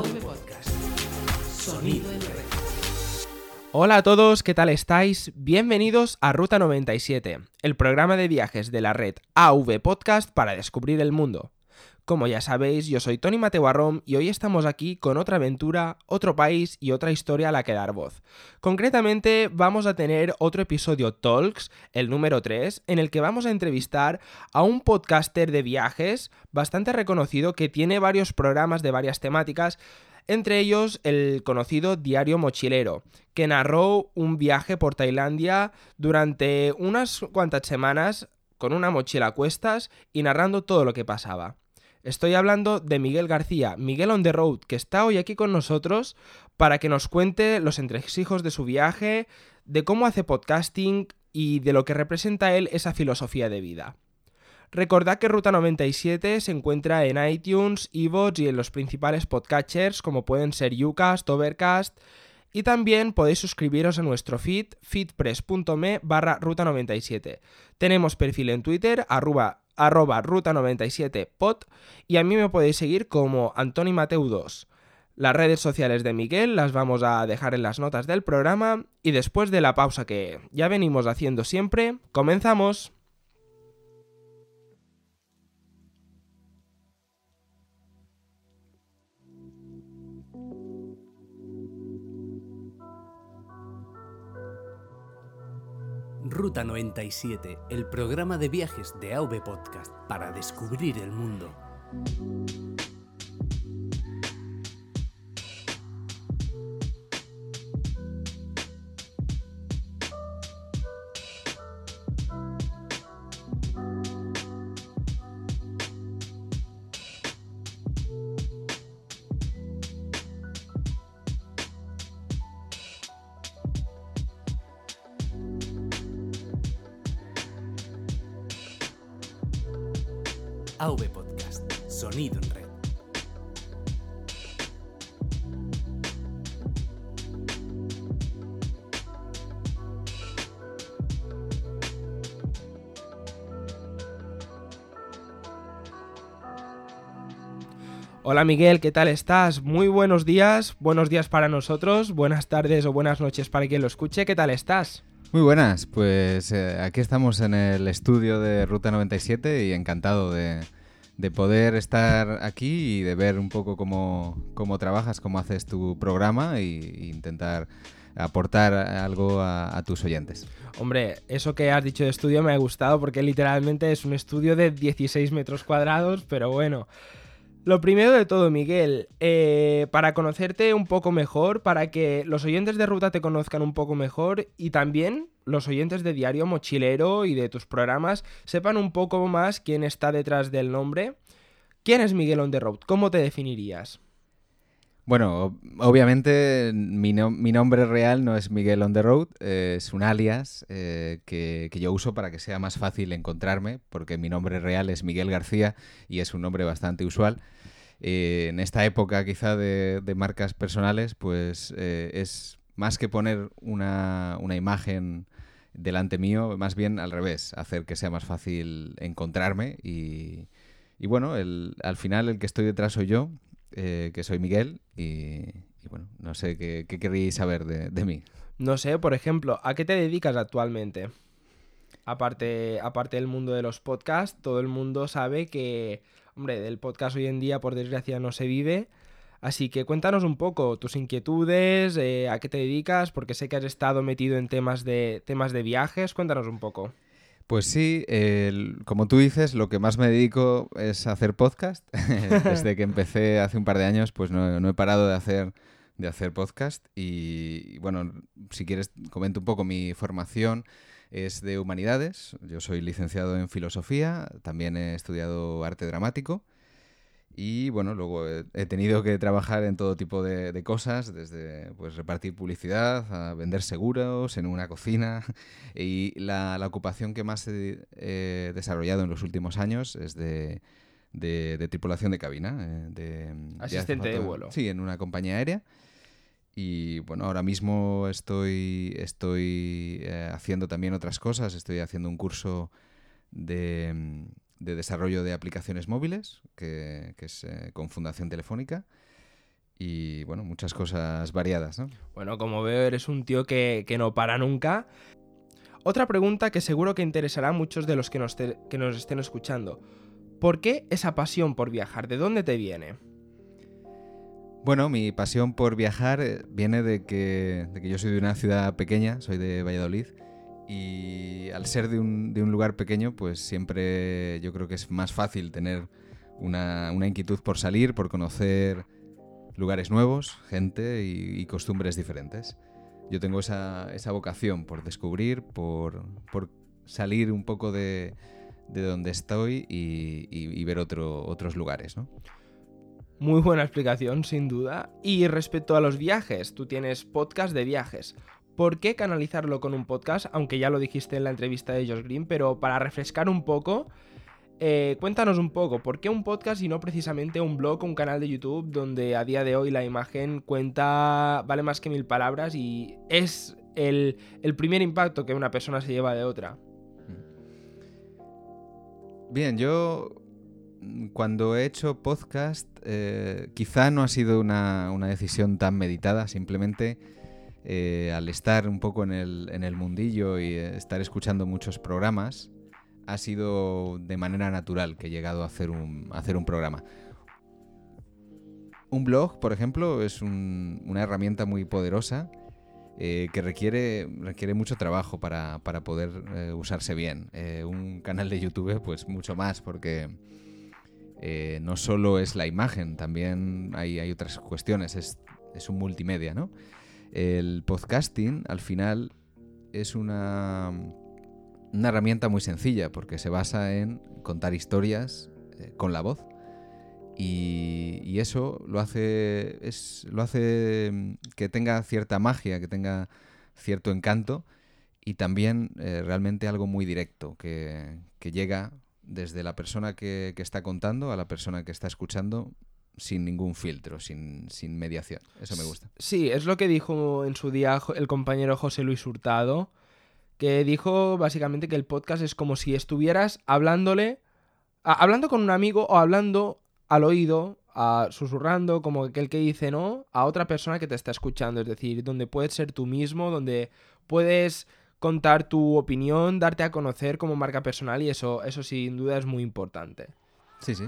Podcast. Sonido. Hola a todos, ¿qué tal estáis? Bienvenidos a Ruta 97, el programa de viajes de la red AV Podcast para descubrir el mundo. Como ya sabéis, yo soy Tony Mateo Arrom y hoy estamos aquí con otra aventura, otro país y otra historia a la que dar voz. Concretamente, vamos a tener otro episodio Talks, el número 3, en el que vamos a entrevistar a un podcaster de viajes bastante reconocido que tiene varios programas de varias temáticas, entre ellos el conocido Diario Mochilero, que narró un viaje por Tailandia durante unas cuantas semanas con una mochila a cuestas y narrando todo lo que pasaba. Estoy hablando de Miguel García, Miguel on the road, que está hoy aquí con nosotros para que nos cuente los entresijos de su viaje, de cómo hace podcasting y de lo que representa él esa filosofía de vida. Recordad que Ruta 97 se encuentra en iTunes, iVoox y en los principales podcatchers como pueden ser Ucast, Overcast y también podéis suscribiros a nuestro feed, feedpress.me barra ruta 97. Tenemos perfil en Twitter, arroba, arroba ruta97pod y a mí me podéis seguir como Antoni Mateu 2. Las redes sociales de Miguel las vamos a dejar en las notas del programa y después de la pausa que ya venimos haciendo siempre, comenzamos. Ruta 97, el programa de viajes de AV Podcast para descubrir el mundo. Hola Miguel, ¿qué tal estás? Muy buenos días, buenos días para nosotros, buenas tardes o buenas noches para quien lo escuche, ¿qué tal estás? Muy buenas, pues eh, aquí estamos en el estudio de Ruta 97 y encantado de, de poder estar aquí y de ver un poco cómo, cómo trabajas, cómo haces tu programa y intentar aportar algo a, a, tus oyentes. Hombre, eso que has dicho de estudio me ha gustado porque literalmente es un estudio de 16 metros cuadrados, pero bueno. Lo primero de todo, Miguel, eh, para conocerte un poco mejor, para que los oyentes de Ruta te conozcan un poco mejor y también los oyentes de Diario Mochilero y de tus programas sepan un poco más quién está detrás del nombre. ¿Quién es Miguel on the road? ¿Cómo te definirías? Bueno, obviamente mi, no, nombre real no es Miguel on the road, eh, es un alias eh, que, yo uso para que sea más fácil encontrarme, porque mi nombre real es Miguel García y es un nombre bastante usual. Eh, en esta época quizá de, marcas personales, pues es más que poner una, imagen delante mío, más bien al revés, hacer que sea más fácil encontrarme y, y bueno, el, al final el que estoy detrás soy yo, eh, que soy Miguel y, bueno, no sé qué, queréis saber de, de, mí. No sé, por ejemplo, ¿a qué te dedicas actualmente? Aparte, aparte del mundo de los podcasts, todo el mundo sabe que, hombre, del podcast hoy en día por desgracia no se vive. Así que cuéntanos un poco tus inquietudes, eh, a qué te dedicas, porque sé que has estado metido en temas de, temas de viajes. Cuéntanos un poco. Pues sí, como tú dices, lo que más me dedico es hacer podcast. Desde que empecé hace un par de años, pues no, he parado de hacer, de hacer podcast. Y, y, bueno, si quieres, comento un poco mi formación. Es de humanidades. Yo soy licenciado en filosofía, también he estudiado arte dramático. Y bueno, luego he, tenido que trabajar en todo tipo de, de, cosas, desde pues repartir publicidad, a vender seguros en una cocina. Y la, la ocupación que más he eh, desarrollado en los últimos años es de, de, de tripulación de cabina. Eh, de, Asistente de, de vuelo. Sí, en una compañía aérea. Y bueno, ahora mismo estoy, estoy eh, haciendo también otras cosas. Estoy haciendo un curso de, de desarrollo de aplicaciones móviles, que, que es eh, con Fundación Telefónica. y bueno, muchas cosas variadas, ¿no? Bueno, como veo, eres un tío que, que no para nunca. Otra pregunta que seguro que interesará a muchos de los que nos, te- que nos estén escuchando. ¿Por qué esa pasión por viajar? ¿De dónde te viene? Bueno, mi pasión por viajar eh, viene de que, de que yo soy de una ciudad pequeña, soy de Valladolid, y al ser de un, de un lugar pequeño, pues siempre yo creo que es más fácil tener una, una inquietud por salir, por conocer lugares nuevos, gente y, y costumbres diferentes. Yo tengo esa, esa vocación por descubrir, por, por salir un poco de, de donde estoy y, y- y ver otro- otros lugares, ¿no? Muy buena explicación, sin duda. Y respecto a los viajes, tú tienes podcast de viajes. ¿Por qué canalizarlo con un podcast? Aunque ya lo dijiste en la entrevista de Josh Green, pero para refrescar un poco, eh, cuéntanos un poco, ¿por qué un podcast y no precisamente un blog o un canal de YouTube donde a día de hoy la imagen cuenta, vale más que mil palabras y es el, el primer impacto que una persona se lleva de otra? Bien, yo mm, cuando he hecho podcast, eh, quizá no ha sido una, una decisión tan meditada, simplemente eh, al estar un poco en el, mundillo y eh, estar escuchando muchos programas, ha sido de manera natural que he llegado a hacer un, programa. Un blog, por ejemplo, es un- una herramienta muy poderosa eh, que requiere, mucho trabajo para, poder usarse bien. Un canal de YouTube, pues mucho más, porque no solo es la imagen, también hay, otras cuestiones, es, es un multimedia, ¿no? El podcasting, al final, es una, una herramienta muy sencilla, porque se basa en contar historias eh, con la voz. Y, eso lo hace, es, lo hace mm, que tenga cierta magia, que tenga cierto encanto y también eh, realmente algo muy directo, que, llega desde la persona que está contando a la persona que está escuchando sin ningún filtro, sin, sin mediación. Eso me gusta. Sí, es lo que dijo en su día el compañero José Luis Hurtado, que dijo básicamente que el podcast es como si estuvieras hablándole, a- hablando con un amigo o hablando al oído, a- susurrando, como aquel que dice no, a otra persona que te está escuchando, es decir, donde puedes ser tú mismo, donde puedes contar tu opinión, darte a conocer como marca personal y eso, eso sin duda es muy importante. Sí, sí.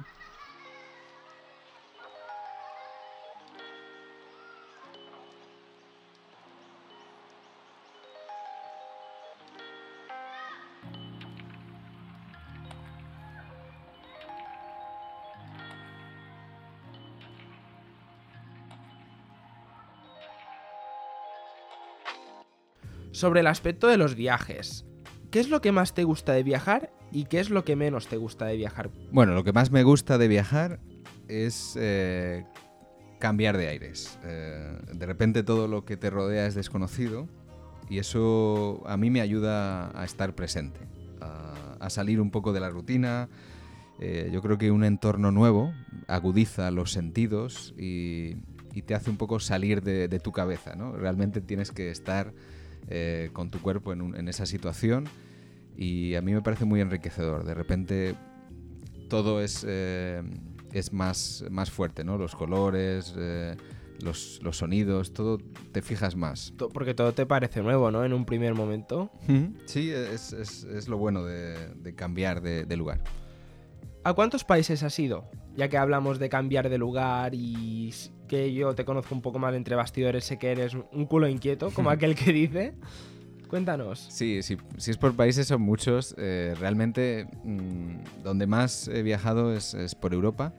Sobre el aspecto de los viajes, ¿qué es lo que más te gusta de viajar y qué es lo que menos te gusta de viajar? Bueno, lo que más me gusta de viajar es eh, cambiar de aires. Eh, de repente todo lo que te rodea es desconocido y eso a mí me ayuda a estar presente, a, salir un poco de la rutina. Eh, yo creo que un entorno nuevo agudiza los sentidos y, y te hace un poco salir de, de tu cabeza. ¿no? Realmente tienes que estar eh, con tu cuerpo en, un- en esa situación y a mí me parece muy enriquecedor. De repente todo es, eh, es más, más fuerte, ¿no? Los colores, eh, los, los sonidos, todo te fijas más. Porque todo te parece nuevo, ¿no? En un primer momento. Sí, es, es- es lo bueno de, de cambiar de, de lugar. ¿A cuántos países has ido? Ya que hablamos de cambiar de lugar y que yo te conozco un poco más entre bastidores, sé que eres un culo inquieto, como aquel que dice. Cuéntanos. Sí, sí, si es por países son muchos. Eh, realmente mm, donde más he viajado es, es por Europa.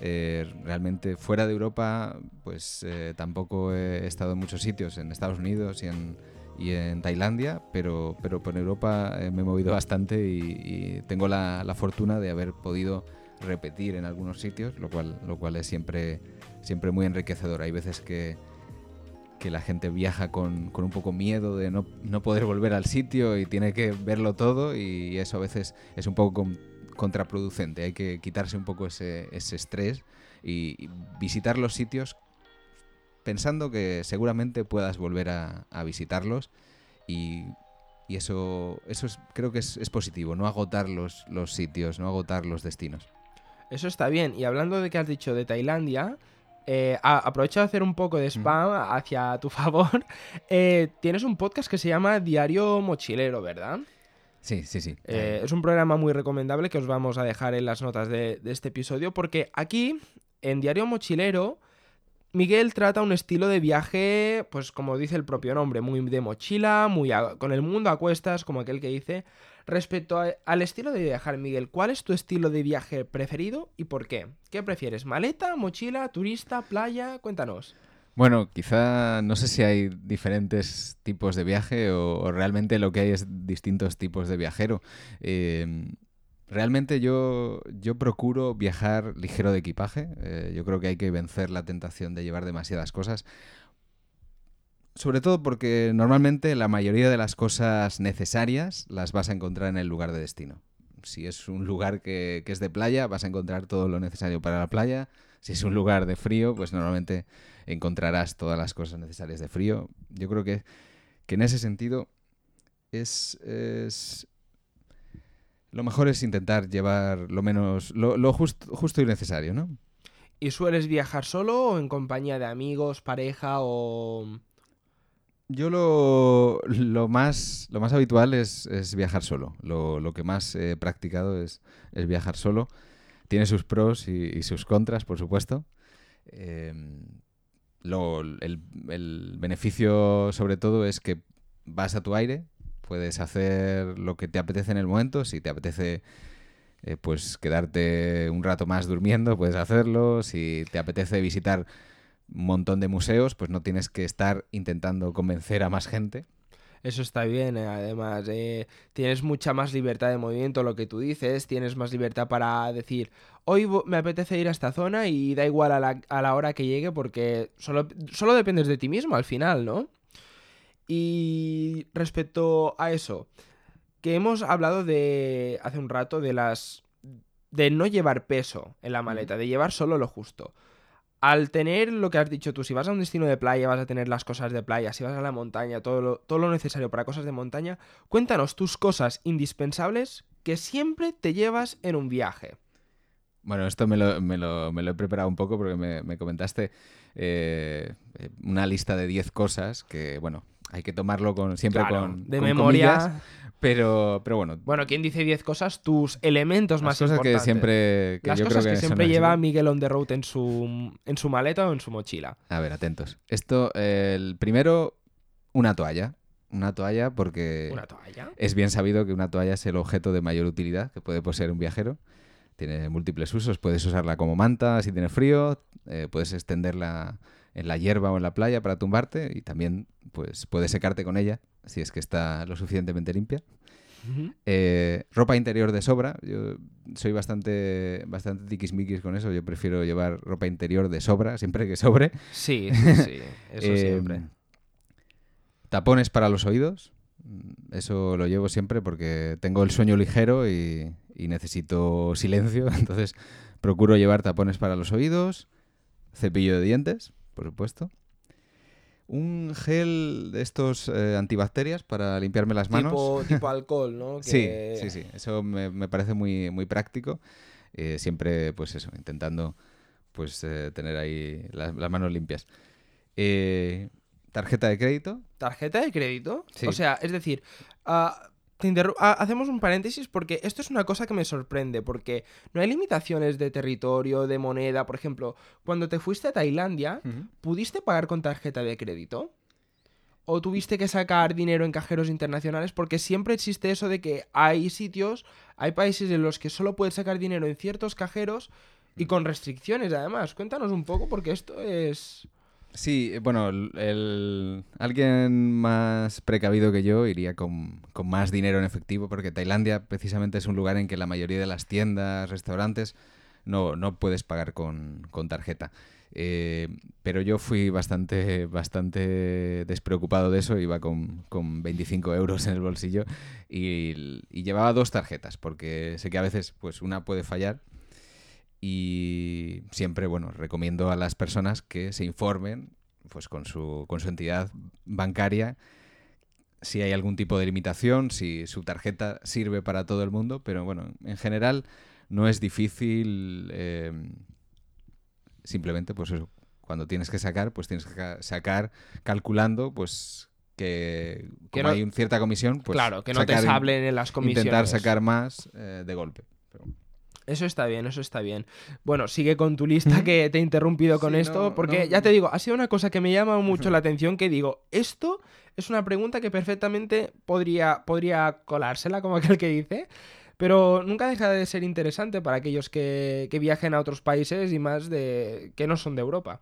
Eh, realmente fuera de Europa, pues eh, tampoco he estado en muchos sitios, en Estados Unidos y en, y en Tailandia, pero, pero por Europa eh, me he movido bastante y, y tengo la, la fortuna de haber podido repetir en algunos sitios, lo cual, lo cual es siempre, siempre muy enriquecedor. Hay veces que, que la gente viaja con, con un poco miedo de no, no poder volver al sitio y tiene que verlo todo y eso a veces es un poco con- contraproducente. Hay que quitarse un poco ese, ese estrés y, y visitar los sitios pensando que seguramente puedas volver a, a visitarlos y, y eso, eso es- creo que es, es positivo, no agotar los, los sitios, no agotar los destinos. Eso está bien. Y hablando de que has dicho de Tailandia, eh, a- aprovecho de hacer un poco de spam hacia tu favor. Eh, tienes un podcast que se llama Diario Mochilero, ¿verdad? Sí, sí, sí. Eh, es un programa muy recomendable que os vamos a dejar en las notas de, de este episodio porque aquí, en Diario Mochilero, Miguel trata un estilo de viaje, pues como dice el propio nombre, muy de mochila, muy a- con el mundo a cuestas, como aquel que dice. Respecto al estilo de viajar, Miguel, ¿cuál es tu estilo de viaje preferido y por qué? ¿Qué prefieres? ¿Maleta, mochila, turista, playa? Cuéntanos. Bueno, quizá no sé si hay diferentes tipos de viaje o, realmente lo que hay es distintos tipos de viajero. Eh, realmente yo, yo procuro viajar ligero de equipaje. Eh, yo creo que hay que vencer la tentación de llevar demasiadas cosas. Sobre todo porque normalmente la mayoría de las cosas necesarias las vas a encontrar en el lugar de destino. Si es un lugar que, es de playa, vas a encontrar todo lo necesario para la playa. Si es un lugar de frío, pues normalmente encontrarás todas las cosas necesarias de frío. Yo creo que, que en ese sentido es, Lo mejor es intentar llevar lo menos... lo, lo just- justo y necesario, ¿no? ¿Y sueles viajar solo o en compañía de amigos, pareja o...? Yo lo, lo más, lo más habitual es, es viajar solo. Lo, lo que más he practicado es, es viajar solo. Tiene sus pros y, sus contras, por supuesto. Eh, lo- el, el beneficio, sobre todo, es que vas a tu aire, puedes hacer lo que te apetece en el momento. Si te apetece eh, pues quedarte un rato más durmiendo, puedes hacerlo. Si te apetece visitar un montón de museos, pues no tienes que estar intentando convencer a más gente. Eso está bien, eh, además, eh, tienes mucha más libertad de movimiento, lo que tú dices, tienes más libertad para decir, hoy me apetece ir a esta zona y da igual a la, a la hora que llegue porque solo, solo dependes de ti mismo al final, ¿no? Y respecto a eso, que hemos hablado de hace un rato de las... de no llevar peso en la maleta, de llevar solo lo justo. Al tener lo que has dicho tú, si vas a un destino de playa, vas a tener las cosas de playa, si vas a la montaña, todo lo, todo lo necesario para cosas de montaña, cuéntanos tus cosas indispensables que siempre te llevas en un viaje. Bueno, esto me lo, me lo- me lo he preparado un poco porque me, me comentaste eh, una lista de 10 cosas que, bueno, hay que tomarlo con, siempre Claro, con, de con memoria. comillas, pero, pero bueno, Bueno, ¿quién dice 10 cosas? Tus elementos más cosas que siempre... Que Las yo cosas creo que, siempre lleva Miguel on the road en su, en su maleta o en su mochila. A ver, atentos. Esto, eh, el primero, una toalla. Una toalla porque... ¿Una toalla? Es bien sabido que una toalla es el objeto de mayor utilidad que puede poseer un viajero. Tiene múltiples usos. Puedes usarla como manta si tiene frío, eh, puedes extenderla en la hierba o en la playa para tumbarte y también pues, puedes secarte con ella si es que está lo suficientemente limpia. Eh, ropa interior de sobra. Yo soy bastante, bastante tiquismiquis con eso. Yo prefiero llevar ropa interior de sobra, siempre que sobre. Sí, sí, sí. Eso Eh, siempre. Tapones para los oídos. Eso lo llevo siempre porque tengo el sueño ligero y, y necesito silencio. Entonces procuro llevar tapones para los oídos. Cepillo de dientes, por supuesto. Un gel de estos eh, antibacterias para limpiarme las manos. Tipo, tipo alcohol, ¿no? Sí, Que- sí, sí. Eso me, me parece muy, muy práctico. Eh, siempre, pues eso, intentando pues eh, tener ahí las, las manos limpias. Tarjeta de crédito. ¿Tarjeta de crédito? Sí. O sea, es decir, ah, te ah, hacemos un paréntesis porque esto es una cosa que me sorprende, porque no hay limitaciones de territorio, de moneda. Por ejemplo, cuando te fuiste a Tailandia, ¿pudiste pagar con tarjeta de crédito? ¿O tuviste que sacar dinero en cajeros internacionales? Porque siempre existe eso de que hay sitios, hay países en los que solo puedes sacar dinero en ciertos cajeros y con restricciones además. Cuéntanos un poco porque esto es... Sí, bueno, el- alguien más precavido que yo iría con, con más dinero en efectivo, porque Tailandia precisamente es un lugar en que la mayoría de las tiendas, restaurantes, no, no puedes pagar con, con tarjeta. Eh, pero yo fui bastante, bastante despreocupado de eso, iba con, con 25 euros en el bolsillo y, y llevaba dos tarjetas, porque sé que a veces pues una puede fallar y siempre, bueno, recomiendo a las personas que se informen pues con su, con su entidad bancaria si hay algún tipo de limitación, si su tarjeta sirve para todo el mundo, pero bueno, en general no es difícil eh, simplemente pues eso, cuando tienes que sacar, pues tienes que ca- sacar calculando, pues que Que como no- hay una cierta comisión, pues claro, que no te sablen en las comisiones. intentar sacar más eh, de golpe. Pero- Eso está bien, eso está bien. Bueno, sigue con tu lista que te he interrumpido con Sí, esto, no, porque no. ya te digo, ha sido una cosa que me llama mucho la atención, que digo, esto es una pregunta que perfectamente podría, podría colársela, como aquel que dice, pero nunca deja de ser interesante para aquellos que, que viajen a otros países y más de que no son de Europa.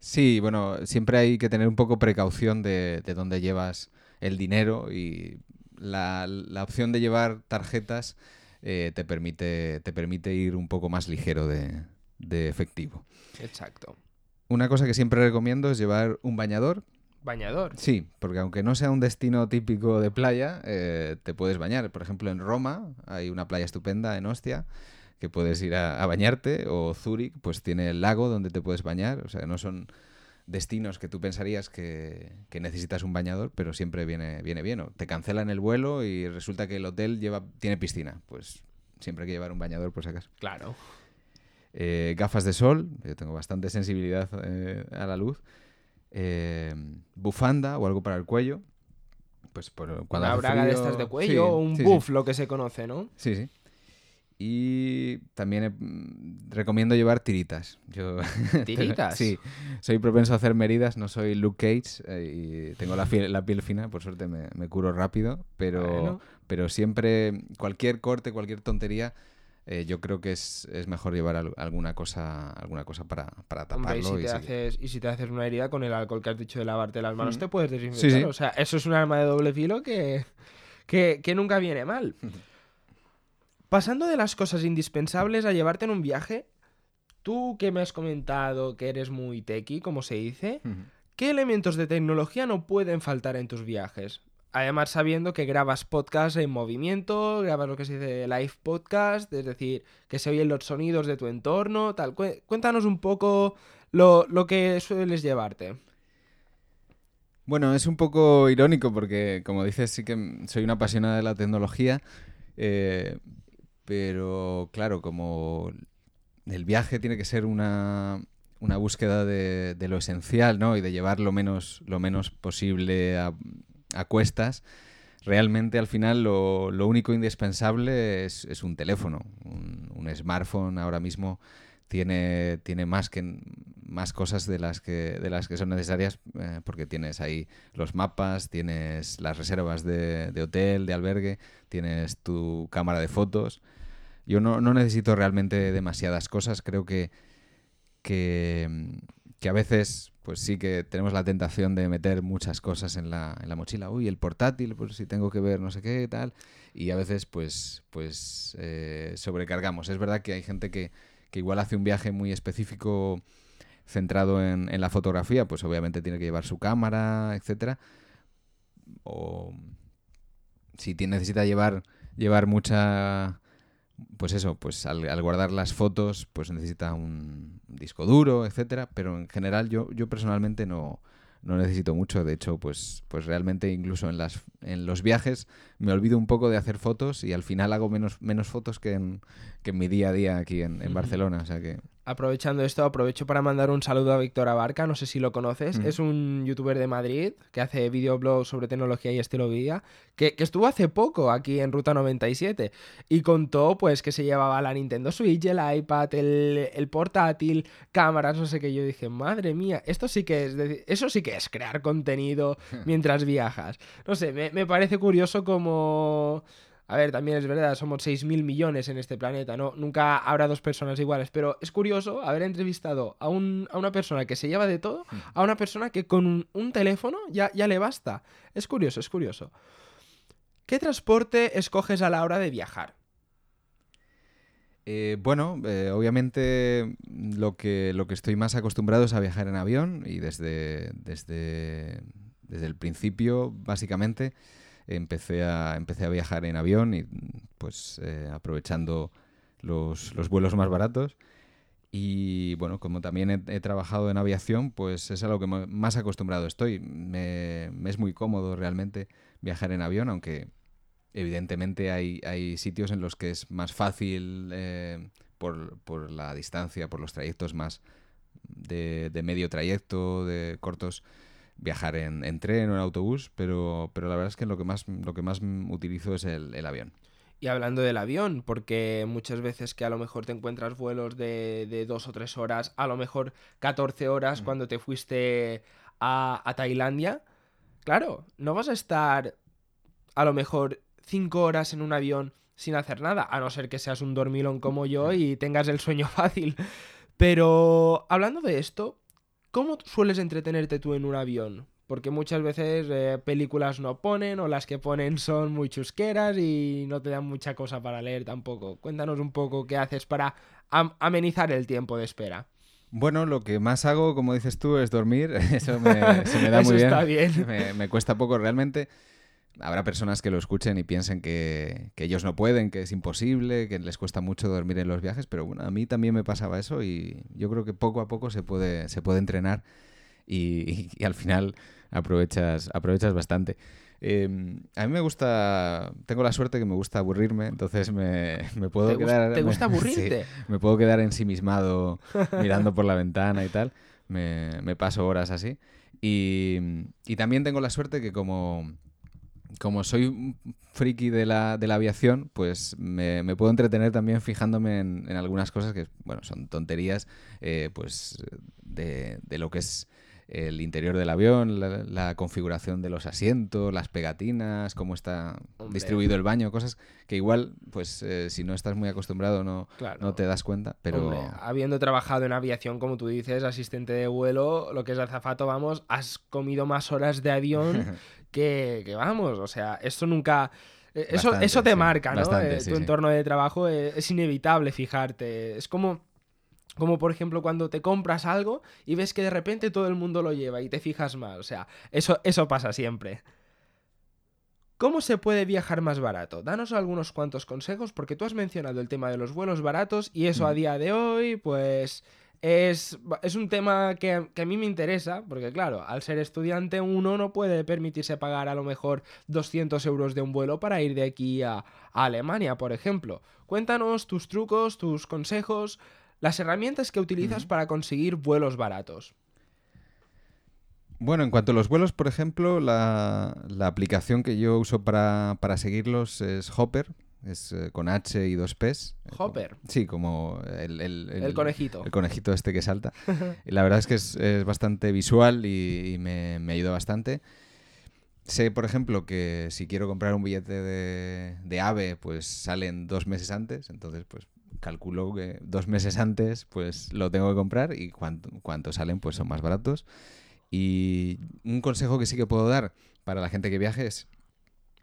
Sí, bueno, siempre hay que tener un poco precaución de, de dónde llevas el dinero y la, la opción de llevar tarjetas eh, te, permite, te permite ir un poco más ligero de, de efectivo. Exacto. Una cosa que siempre recomiendo es llevar un bañador. Bañador. Sí, porque aunque no sea un destino típico de playa, eh, te puedes bañar. Por ejemplo, en Roma hay una playa estupenda en Ostia que puedes ir a, a bañarte, o Zúrich, pues tiene el lago donde te puedes bañar. O sea, no son destinos que tú pensarías que, que necesitas un bañador, pero siempre viene, viene bien. O te cancelan el vuelo y resulta que el hotel lleva, tiene piscina. Pues siempre hay que llevar un bañador por si acaso. Claro. Eh, gafas de sol, yo tengo bastante sensibilidad eh, a la luz. Eh, bufanda o algo para el cuello. Pues por, cuando Una hace braga de estas de Sí, cuello, o un sí, sí. buff, lo que se conoce, ¿no? Sí, sí. Y también eh, mm, recomiendo llevar tiritas. Yo ¿Tiritas? sí, soy propenso a hacer heridas, no soy Luke Cage eh, y tengo la, fiel- la piel fina, por suerte me, me curo rápido, pero, Bueno. pero siempre, cualquier corte, cualquier tontería, eh, yo creo que es, es mejor llevar al- alguna cosa, alguna cosa para, para Hombre, y taparlo. si, y te haces, y si te haces una herida con el alcohol que has dicho de lavarte las manos, Mm. te puedes desinfectar. Sí, sí. O sea, eso es un arma de doble filo que, que, que nunca viene mal. Pasando de las cosas indispensables a llevarte en un viaje, tú que me has comentado que eres muy tequi, como se dice. ¿qué elementos de tecnología no pueden faltar en tus viajes? Además, sabiendo que grabas podcast en movimiento, grabas lo que se dice live podcast, es decir, que se oyen los sonidos de tu entorno, tal. Cué- Cuéntanos un poco lo, lo que sueles llevarte. Bueno, es un poco irónico porque, como dices, sí que soy una apasionada de la tecnología, eh, pero claro, como el viaje tiene que ser una, una búsqueda de, lo esencial, ¿no? Y de llevar lo menos, lo menos posible a, a cuestas, realmente al final lo, lo único indispensable es, es un teléfono. Un, un smartphone ahora mismo tiene, tiene más que más cosas de las que de las que son necesarias eh, porque tienes ahí los mapas, tienes las reservas de, de hotel, de albergue, tienes tu cámara de fotos. Yo no, necesito realmente demasiadas cosas, creo que, que, a veces pues sí que tenemos la tentación de meter muchas cosas en la, en la mochila. Uy, el portátil, pues si tengo que ver no sé qué, tal. Y a veces pues, pues eh, sobrecargamos. Es verdad que hay gente que, que igual hace un viaje muy específico centrado en, en la fotografía, pues obviamente tiene que llevar su cámara, etcétera. O si necesita llevar, llevar mucha pues eso, pues al, al guardar las fotos, pues necesita un disco duro, etcétera, pero en general yo, yo personalmente no, no necesito mucho. De hecho, pues, pues realmente incluso en las en los viajes me olvido un poco de hacer fotos y al final hago menos, menos fotos que en, que en mi día a día aquí en, en. Barcelona. O sea que Aprovechando esto, aprovecho para mandar un saludo a Víctor Abarca, no sé si lo conoces, Ujú. es un youtuber de Madrid que hace videoblogs sobre tecnología y estilo vida, que, que estuvo hace poco aquí en Ruta 97 y contó pues que se llevaba la Nintendo Switch, el iPad, el, el portátil, cámaras, no sé qué, yo dije, madre mía, esto sí que es, de- eso sí que es crear contenido mientras viajas. No sé, me, me parece curioso como... A ver, también es verdad, somos 6.000 millones en este planeta, ¿no? Nunca habrá dos personas iguales, pero es curioso haber entrevistado a, un- a una persona que se lleva de todo, a una persona que con un, un teléfono ya, ya le basta. Es curioso, es curioso. ¿Qué transporte escoges a la hora de viajar? Eh, bueno, eh, obviamente lo que, lo que estoy más acostumbrado es a viajar en avión y desde, desde, desde el principio, básicamente, empecé a, empecé a viajar en avión y pues eh, aprovechando los, los vuelos más baratos. Y bueno, como también he, he trabajado en aviación, pues es a lo que más acostumbrado estoy. Me, me es muy cómodo realmente viajar en avión, aunque evidentemente hay, hay sitios en los que es más fácil eh, por, por la distancia, por los trayectos más, de, de medio trayecto, de cortos, viajar en, en tren o en autobús, pero, pero la verdad es que lo que más, lo que más utilizo es el, el avión. Y hablando del avión, porque muchas veces que a lo mejor te encuentras vuelos de, de dos o tres horas, a lo mejor 14 horas cuando te fuiste a, a Tailandia, claro, no vas a estar a lo mejor cinco horas en un avión sin hacer nada, a no ser que seas un dormilón como yo y tengas el sueño fácil. Pero hablando de esto, ¿cómo sueles entretenerte tú en un avión? Porque muchas veces eh, películas no ponen o las que ponen son muy chusqueras y no te dan mucha cosa para leer tampoco. Cuéntanos un poco qué haces para am- amenizar el tiempo de espera. Bueno, lo que más hago, como dices tú, es dormir. Eso me, se me da Eso muy bien. está bien. Me, me cuesta poco realmente. Habrá personas que lo escuchen y piensen que, que ellos no pueden, que es imposible, que les cuesta mucho dormir en los viajes, pero bueno, a mí también me pasaba eso y yo creo que poco a poco se puede, se puede entrenar y, y al final aprovechas, aprovechas bastante. Eh, a mí me gusta, tengo la suerte que me gusta aburrirme, entonces me, me puedo ¿Te, quedar... te gusta sí, aburrirte? me puedo quedar ensimismado mirando por la ventana y tal. Me, me paso horas así. Y, y también tengo la suerte que como, como soy un friki de la, de la aviación, pues me, me puedo entretener también fijándome en, en algunas cosas que, bueno, son tonterías, eh, pues de, de lo que es el interior del avión, la, la configuración de los asientos, las pegatinas, cómo está Hombre. distribuido el baño, cosas que igual, pues eh, si no estás muy acostumbrado no, Claro. no te das cuenta, pero... Hombre, habiendo trabajado en aviación, como tú dices, asistente de vuelo, lo que es azafato, vamos, has comido más horas de avión que, que vamos, o sea, eso nunca... eh, Eso, Bastante, eso te sí, marca, ¿no? bastante, Eh, sí, tu sí. entorno de trabajo eh, es inevitable fijarte. Es como, como, por ejemplo, cuando te compras algo y ves que de repente todo el mundo lo lleva y te fijas más. O sea, eso, eso pasa siempre. ¿Cómo se puede viajar más barato? Danos algunos cuantos consejos, porque tú has mencionado el tema de los vuelos baratos y eso a Mm. día de hoy, pues es, es un tema que, que a mí me interesa, porque claro, al ser estudiante uno no puede permitirse pagar a lo mejor 200 euros de un vuelo para ir de aquí a, a Alemania, por ejemplo. Cuéntanos tus trucos, tus consejos, las herramientas que utilizas para conseguir vuelos baratos. Bueno, en cuanto a los vuelos, por ejemplo, la, la aplicación que yo uso para, para seguirlos es Hopper, es eh, con H y dos P's. eh, Hopper. sí, como el, el- El conejito. El conejito este que salta. Y la verdad es que es, es bastante visual y, y me, me ayuda bastante. Sé, por ejemplo, que si quiero comprar un billete de, de AVE, pues salen dos meses antes. Entonces, pues calculo que dos meses antes, pues lo tengo que comprar y cuanto, cuanto salen, pues son más baratos. Y un consejo que sí que puedo dar para la gente que viaje es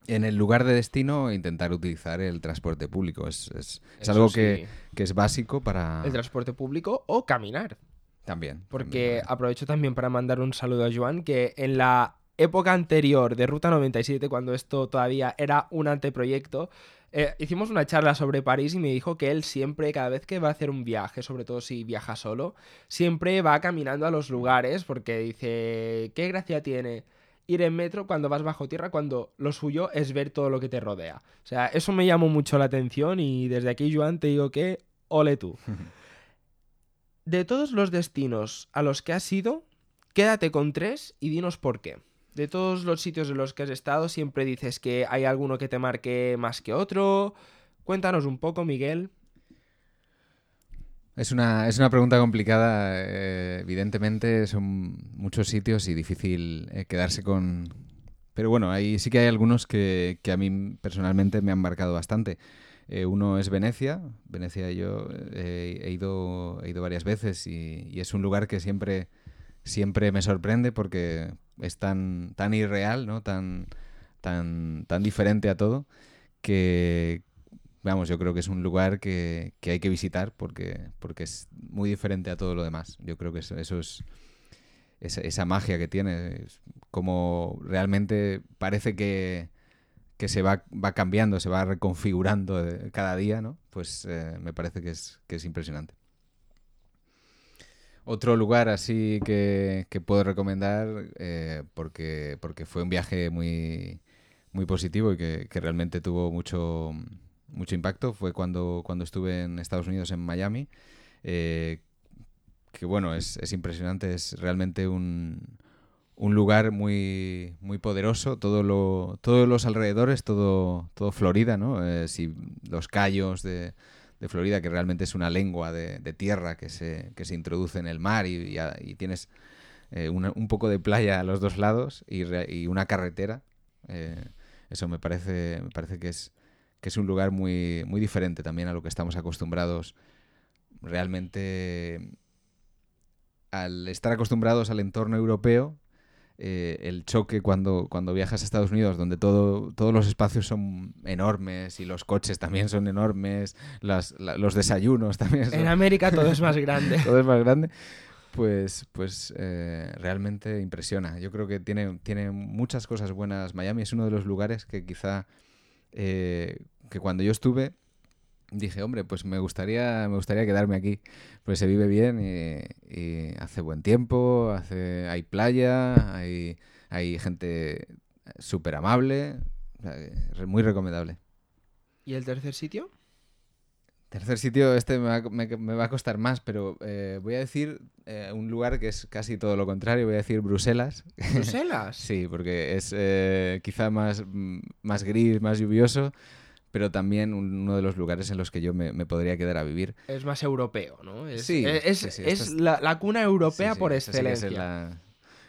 en el lugar de destino intentar utilizar el transporte público. Es, es- es algo sí. que, que es básico para... El transporte público o caminar. También. Porque también, aprovecho también para mandar un saludo a Joan, que en la época anterior de Ruta 97, cuando esto todavía era un anteproyecto, eh, hicimos una charla sobre París y me dijo que él siempre, cada vez que va a hacer un viaje, sobre todo si viaja solo, siempre va caminando a los lugares porque dice, ¿qué gracia tiene? Ir en metro cuando vas bajo tierra, cuando lo suyo es ver todo lo que te rodea. O sea, eso me llamó mucho la atención y desde aquí, Joan, te digo que ole tú. De todos los destinos a los que has ido, quédate con tres y dinos por qué. De todos los sitios en los que has estado, siempre dices que hay alguno que te marque más que otro. Cuéntanos un poco, Miguel. Es una, es una pregunta complicada. eh, evidentemente son muchos sitios y difícil eh, quedarse con... Pero bueno, ahí sí que hay algunos que, que a mí personalmente me han marcado bastante. Eh, uno es Venecia. Venecia yo he, ido, he ido varias veces y, y es un lugar que siempre, siempre me sorprende porque es tan, tan irreal, ¿no? tan, tan, tan diferente a todo que, vamos, yo creo que es un lugar que, que hay que visitar porque, porque es muy diferente a todo lo demás. Yo creo que eso, eso es esa, magia que tiene, como realmente parece que, que se va, va cambiando, se va reconfigurando de- cada día, ¿no? Pues eh, me parece que es, que es impresionante. Otro lugar así que, que puedo recomendar, eh, porque, porque fue un viaje muy, muy positivo y que, que realmente tuvo mucho, mucho impacto, fue cuando, cuando estuve en Estados Unidos, en Miami. Eh, que, bueno, es, es impresionante, es realmente un, un lugar muy, muy poderoso, todo lo, todos los alrededores, todo, todo Florida, ¿no? Eh, si los callos de, de, Florida, que realmente es una lengua de, tierra que se, que se introduce en el mar y, y, y tienes eh, un poco de playa a los dos lados y, y una carretera. Eh, eso me parece, me parece que es, que es un lugar muy, muy diferente también a lo que estamos acostumbrados realmente al estar acostumbrados al entorno europeo, eh, el choque cuando, cuando viajas a Estados Unidos, donde todo, todos los espacios son enormes y los coches también son enormes, las, la, los desayunos también son... En América todo es más grande. todo es más grande. Pues, pues eh, realmente impresiona. Yo creo que tiene, tiene muchas cosas buenas. Miami es uno de los lugares que quizá eh, que cuando yo estuve dije, hombre, pues me gustaría, me gustaría quedarme aquí. Pues se vive bien y, y hace buen tiempo, hace, hay playa, hay, hay gente súper amable, muy recomendable. ¿Y el tercer sitio? Tercer sitio, este me va, me, me va a costar más, pero eh, voy a decir eh, un lugar que es casi todo lo contrario, voy a decir Bruselas. ¿Bruselas? sí, porque es eh, quizá más, más gris, más lluvioso pero también uno de los lugares en los que yo me, me, podría quedar a vivir. Es más europeo, ¿no? Es, sí, es, sí, sí, es es... La, la, cuna europea sí, por sí, excelencia. Es la,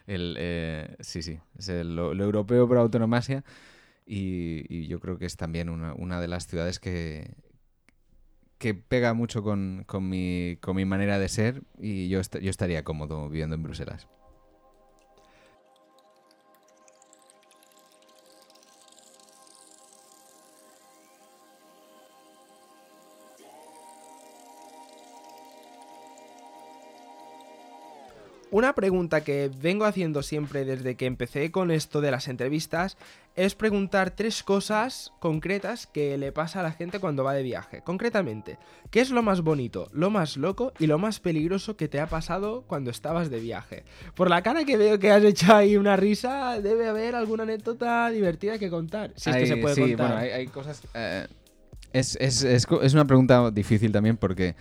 el, eh, sí, sí, es el, lo, lo, europeo por autonomasia y, y, yo creo que es también una, una de las ciudades que, que pega mucho con, con, mi, con mi manera de ser y yo, est yo estaría cómodo viviendo en Bruselas. Una pregunta que vengo haciendo siempre desde que empecé con esto de las entrevistas es preguntar tres cosas concretas que le pasa a la gente cuando va de viaje. Concretamente, ¿qué es lo más bonito, lo más loco y lo más peligroso que te ha pasado cuando estabas de viaje? Por la cara que veo que has hecho ahí una risa, debe haber alguna anécdota divertida que contar. Si hay, es que se puede sí, contar. Bueno, hay, hay cosas... Eh, es, es, es, es, una pregunta difícil también porque...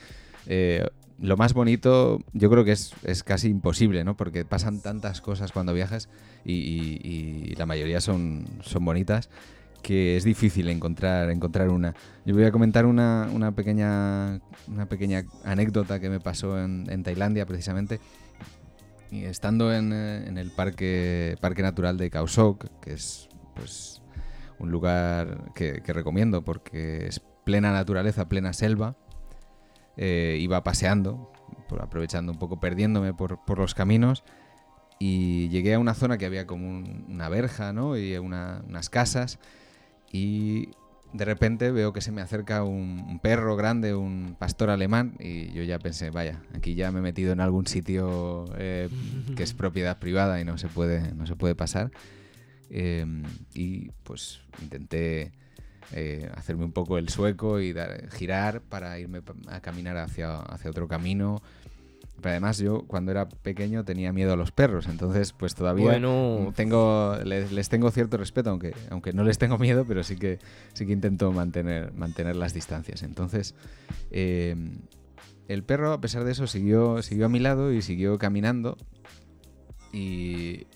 Eh, lo más bonito yo creo que es, es, casi imposible, ¿no? Porque pasan tantas cosas cuando viajas y, la mayoría son, son bonitas que es difícil encontrar, encontrar una. Yo voy a comentar una, una, pequeña, una pequeña anécdota que me pasó en, en Tailandia precisamente. Y estando en, en, el parque, parque natural de Khao Sok, que es pues, un lugar que recomiendo porque es plena naturaleza, plena selva, eh, iba paseando, por, aprovechando un poco, perdiéndome por, por, los caminos. Y llegué a una zona que había como un, una verja, ¿no? Y una, unas casas. Y de repente veo que se me acerca un, un, perro grande, un pastor alemán. Y yo ya pensé, vaya, aquí ya me he metido en algún sitio eh, que es propiedad privada y no se puede, no se puede pasar. Eh, y pues intenté eh, hacerme un poco el sueco y dar, girar para irme a caminar hacia, hacia otro camino. Pero además yo cuando era pequeño tenía miedo a los perros, entonces pues todavía bueno. tengo les, les, tengo cierto respeto, aunque, aunque no les tengo miedo, pero sí que, sí que intento mantener, mantener las distancias. Entonces eh, el perro a pesar de eso siguió, siguió a mi lado y siguió caminando y,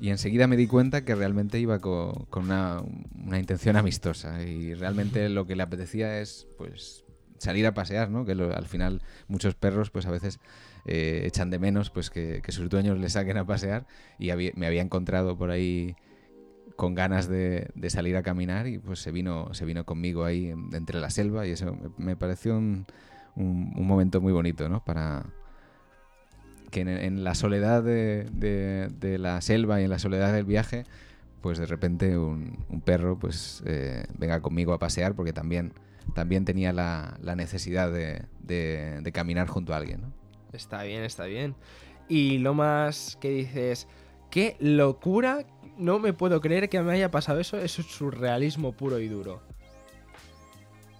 y enseguida me di cuenta que realmente iba con, con una, una, intención amistosa y realmente lo que le apetecía es pues salir a pasear, ¿no? Que lo, al final muchos perros pues a veces eh, echan de menos pues que, que, sus dueños les saquen a pasear y había, me había encontrado por ahí con ganas de, de, salir a caminar y pues se vino, se vino conmigo ahí entre la selva y eso me, me pareció un, un, un momento muy bonito, ¿no? Para, que en, la soledad de, la selva y en la soledad del viaje, pues de repente un, perro pues eh, venga conmigo a pasear porque también, también tenía la, necesidad de, de, caminar junto a alguien. ¿no? Está bien, está bien. Y lo más que dices, qué locura, no me puedo creer que me haya pasado eso, eso es surrealismo puro y duro.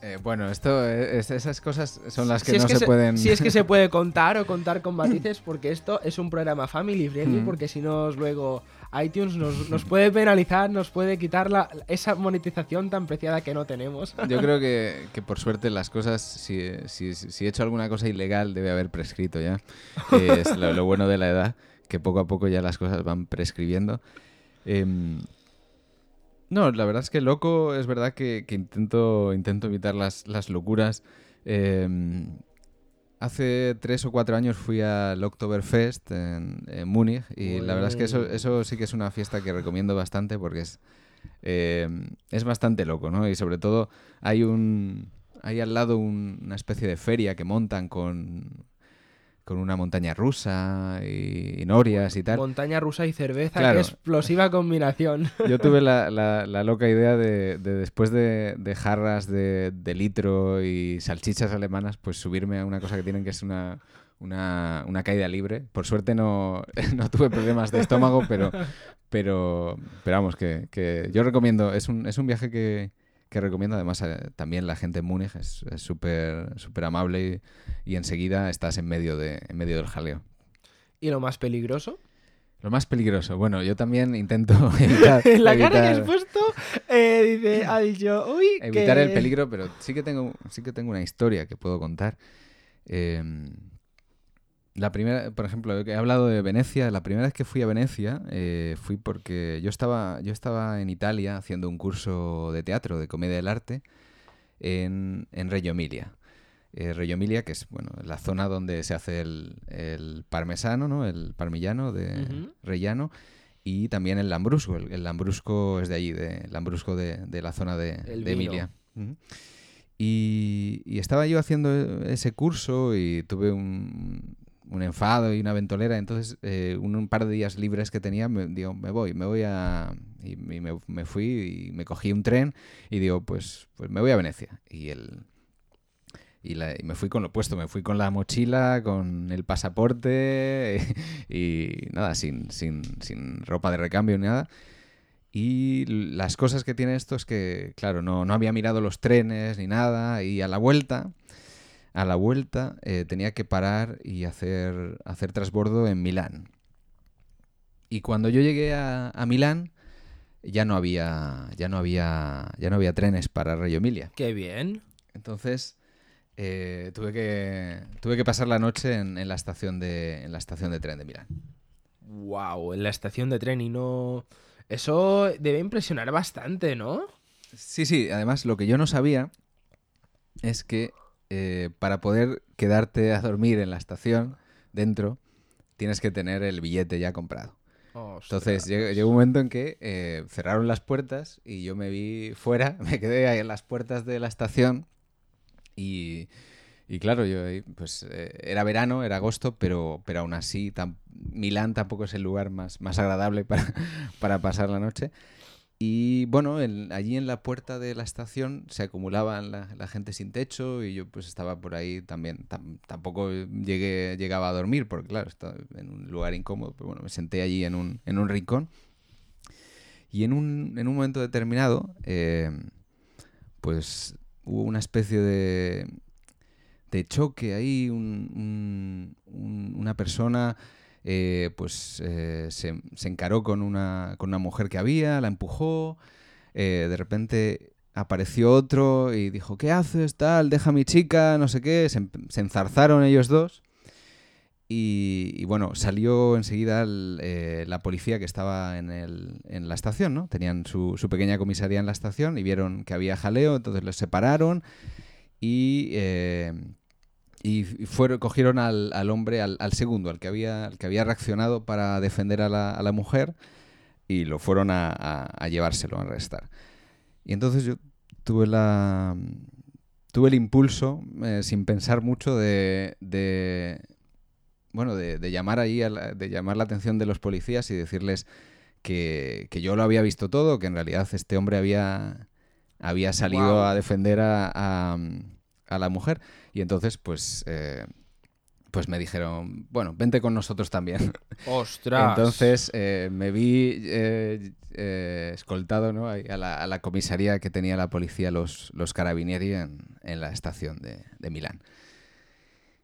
Eh, bueno, esto, es- esas cosas son las que Si es no que se, pueden... Si es que se puede contar o contar con matices, porque esto es un programa family friendly, Mm. porque si no luego iTunes nos, nos puede penalizar, nos puede quitar la, esa monetización tan preciada que no tenemos. Yo creo que, que por suerte las cosas, si, si- si he hecho alguna cosa ilegal, debe haber prescrito ya. Es lo, lo bueno de la edad, que poco a poco ya las cosas van prescribiendo. Em, no, la verdad es que loco, es verdad que, que intento, intento evitar las, las locuras. Em, hace tres o cuatro años fui al Oktoberfest en, en Múnich y la verdad es que eso, eso sí que es una fiesta que recomiendo bastante porque es, eh, es bastante loco, ¿no? Y sobre todo hay un hay al lado un- una especie de feria que montan con, con una montaña rusa y, y norias y tal. Montaña rusa y cerveza, Claro. qué explosiva combinación. Yo tuve la, la- la loca idea de, de después de, de jarras de, de litro y salchichas alemanas, pues subirme a una cosa que tienen que es una, una, una caída libre. Por suerte no, no tuve problemas de estómago, pero, pero, pero vamos, que, que yo recomiendo, es un, es un viaje que, que recomiendo. Además, eh, también la gente en Múnich es súper súper amable y, y enseguida estás en medio, de, en medio del jaleo. ¿Y lo más peligroso? Lo más peligroso, bueno, yo también intento evitar... La cara que has puesto, eh, dice, ha dicho, uy, evitar que- el peligro, pero sí que tengo, sí que tengo una historia que puedo contar. Eh, la primera, por ejemplo, he hablado de Venecia. La primera vez que fui a Venecia eh, fui porque yo estaba, yo estaba en Italia haciendo un curso de teatro, de comedia del arte, en, en Reggio Emilia. Eh, Reggio Emilia, que es bueno, la zona donde se hace el, el parmesano, ¿no? el parmillano de Ujú. Rellano, y también el lambrusco. El, el lambrusco es de allí, de, el lambrusco de, de la zona de. Emilia. Y, y estaba yo haciendo ese curso y tuve un, un enfado y una ventolera. Entonces, eh, un, par de días libres que tenía, me, digo, me voy, me voy a... Y, y me, me fui y me cogí un tren y digo, pues, pues me voy a Venecia. Y el... Y, la- y me fui con lo puesto, me fui con la mochila, con el pasaporte y, nada, sin, sin, sin ropa de recambio ni nada. Y las cosas que tiene esto es que, claro, no, no había mirado los trenes ni nada. Y a la vuelta, a la vuelta, eh, tenía que parar y hacer, hacer transbordo en Milán. Y cuando yo llegué a, a Milán, ya no había, ya no había, ya no había trenes para Reggio Emilia. Qué bien. Entonces eh, tuve que tuve que pasar la noche en, en la estación de en la estación de tren de Milán. Wow, en la estación de tren y no... Eso debe impresionar bastante, ¿no? Sí, sí. Además, lo que yo no sabía es que eh, para poder quedarte a dormir en la estación dentro tienes que tener el billete ya comprado. Entonces llegó, llegó un momento en que eh, cerraron las puertas y yo me vi fuera, me quedé ahí en las puertas de la estación y, y claro, yo pues eh, era verano, era agosto, pero, pero aún así Milán tampoco es el lugar más, más agradable para, para pasar la noche. Y bueno, en- allí en la puerta de la estación se acumulaban la, gente sin techo y yo pues estaba por ahí también. Tam- tampoco llegué, llegaba a dormir porque claro, estaba en un lugar incómodo, pero bueno, me senté allí en un, en un rincón. Y en un, en un momento determinado, eh, pues hubo una especie de, de choque ahí, un- un- una persona eh, pues eh, se, encaró con una, con una mujer que había, la empujó, eh, de repente apareció otro y dijo, ¿qué haces? Tal, deja a mi chica, no sé qué, se, enzarzaron ellos dos. Y, bueno, salió enseguida la policía que estaba en, el- en la estación, ¿no? Tenían su, su pequeña comisaría en la estación y vieron que había jaleo, entonces los separaron y, y fueron, cogieron al, al hombre, al, al segundo, al que, había, al que había reaccionado para defender a la, a la mujer y lo fueron a, a- a llevárselo, a arrestar. Y entonces yo tuve la... Tuve el impulso, eh, sin pensar mucho, de, de, bueno, de, de llamar ahí, a la- de llamar la atención de los policías y decirles que, que yo lo había visto todo, que en realidad este hombre había, había salido a defender a, a- a la mujer. Y entonces, pues, eh, pues me dijeron, bueno, vente con nosotros también. ¡Ostras! Entonces eh, me vi eh, eh, escoltado ¿no? a, la, a, la, comisaría que tenía la policía, los, los carabinieri, en, en la estación de, de, Milán.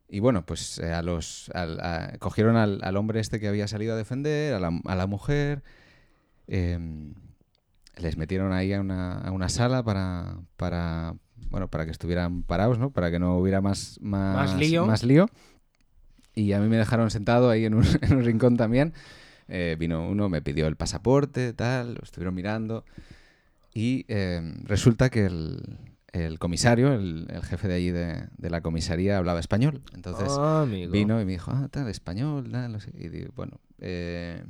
Y bueno, pues a los, a, cogieron al, al, hombre este que había salido a defender, a la, a la mujer, em, les metieron ahí a una, a una sala para, para, bueno, para que estuvieran parados, ¿no? Para que no hubiera más, más, ¿Más lío? Más lío. Y a mí me dejaron sentado ahí en un, en un rincón también. Eh, vino uno, me pidió el pasaporte, tal, lo estuvieron mirando. Y eh, resulta que el, el comisario, el, el, jefe de allí de, de, la comisaría, hablaba español. Entonces oh, vino y me dijo, ah, tal, español, tal, no sé. Y digo, bueno, eh,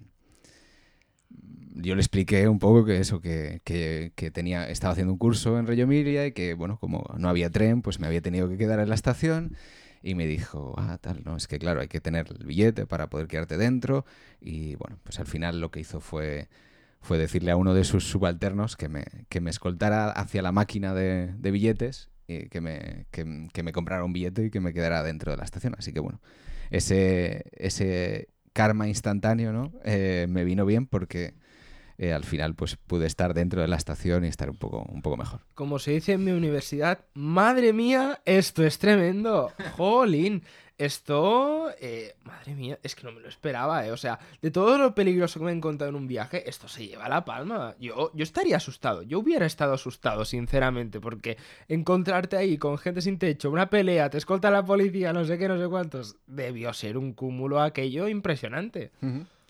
yo le expliqué un poco que eso, que, que, que, tenía, estaba haciendo un curso en Reggio Emilia y que, bueno, como no había tren, pues me había tenido que quedar en la estación. Y me dijo, ah, tal, no, es que claro, hay que tener el billete para poder quedarte dentro. Y bueno, pues al final lo que hizo fue, fue decirle a uno de sus subalternos que me, que me escoltara hacia la máquina de, de billetes y que me, que, que, me comprara un billete y que me quedara dentro de la estación. Así que bueno, ese, ese karma instantáneo, ¿no? Eh, me vino bien porque eh, al final pues pude estar dentro de la estación y estar un poco, un poco mejor. Como se dice en mi universidad, madre mía, esto es tremendo. Jolín, esto, eh, madre mía, es que no me lo esperaba, ¿eh? O sea, de todo lo peligroso que me he encontrado en un viaje, esto se lleva la palma. Yo, yo estaría asustado, yo hubiera estado asustado, sinceramente, porque encontrarte ahí con gente sin techo, una pelea, te escolta la policía, no sé qué, no sé cuántos, debió ser un cúmulo aquello impresionante.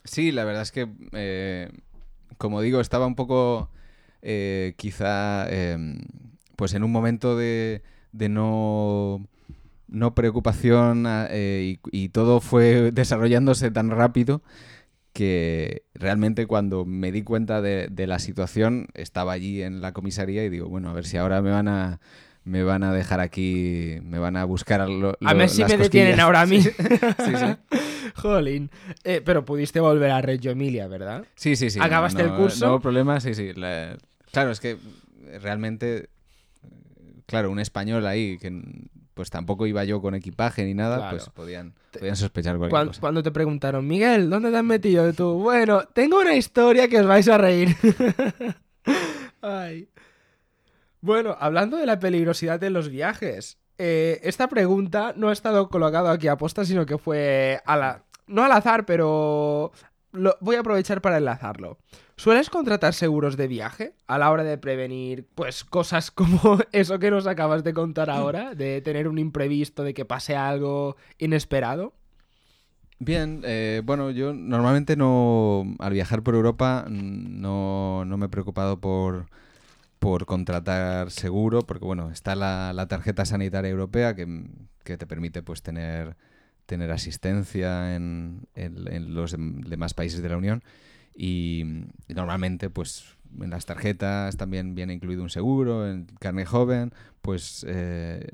Sí, la verdad es que... Eh como digo, estaba un poco eh, quizá eh, pues en un momento de, de no, no preocupación eh, y, y, todo fue desarrollándose tan rápido que realmente cuando me di cuenta de, de, la situación estaba allí en la comisaría y digo, bueno, a ver si ahora me van a me van a dejar aquí, me van a buscar lo, lo, a ver si me cosquillas. detienen ahora a mí. sí, sí. Jolín. Eh, pero pudiste volver a Reggio Emilia, ¿verdad? Sí, sí, sí. ¿Acabaste no, el curso? No, problema, sí, sí. La... Claro, es que realmente, claro, un español ahí que pues tampoco iba yo con equipaje ni nada, Claro. pues podían, podían sospechar cualquier Cuando, cosa. cuando te preguntaron, Miguel, ¿dónde te has metido? Y tú, bueno, tengo una historia que os vais a reír. Ay. Bueno, hablando de la peligrosidad de los viajes, eh, esta pregunta no ha estado colocada aquí a posta, sino que fue a la... no al azar, pero lo... voy a aprovechar para enlazarlo. ¿Sueles contratar seguros de viaje a la hora de prevenir, pues, cosas como eso que nos acabas de contar ahora, de tener un imprevisto, de que pase algo inesperado? Bien, eh, bueno, yo normalmente no, al viajar por Europa, no, no me he preocupado por, por contratar seguro, porque bueno, está la, la tarjeta sanitaria europea que, que, te permite pues tener, tener asistencia en, en, los demás países de la Unión. Y, y, normalmente pues en las tarjetas también viene incluido un seguro, en carne joven, pues eh,